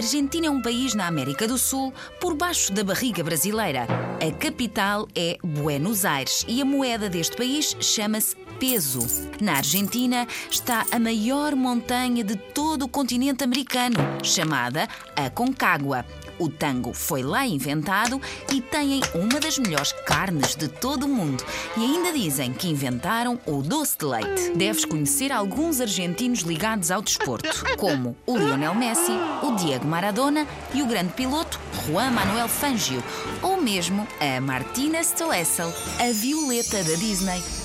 Argentina é um país na América do Sul, por baixo da barriga brasileira. A capital é Buenos Aires e a moeda deste país chama-se peso. Na Argentina está a maior montanha de todo o continente americano, chamada Aconcagua. O tango foi lá inventado e têm uma das melhores carnes de todo o mundo. E ainda dizem que inventaram o doce de leite. Deves conhecer alguns argentinos ligados ao desporto, como o Lionel Messi, o Diego Maradona e o grande piloto Juan Manuel Fangio, ou mesmo a Martina Stoessel, a Violeta da Disney.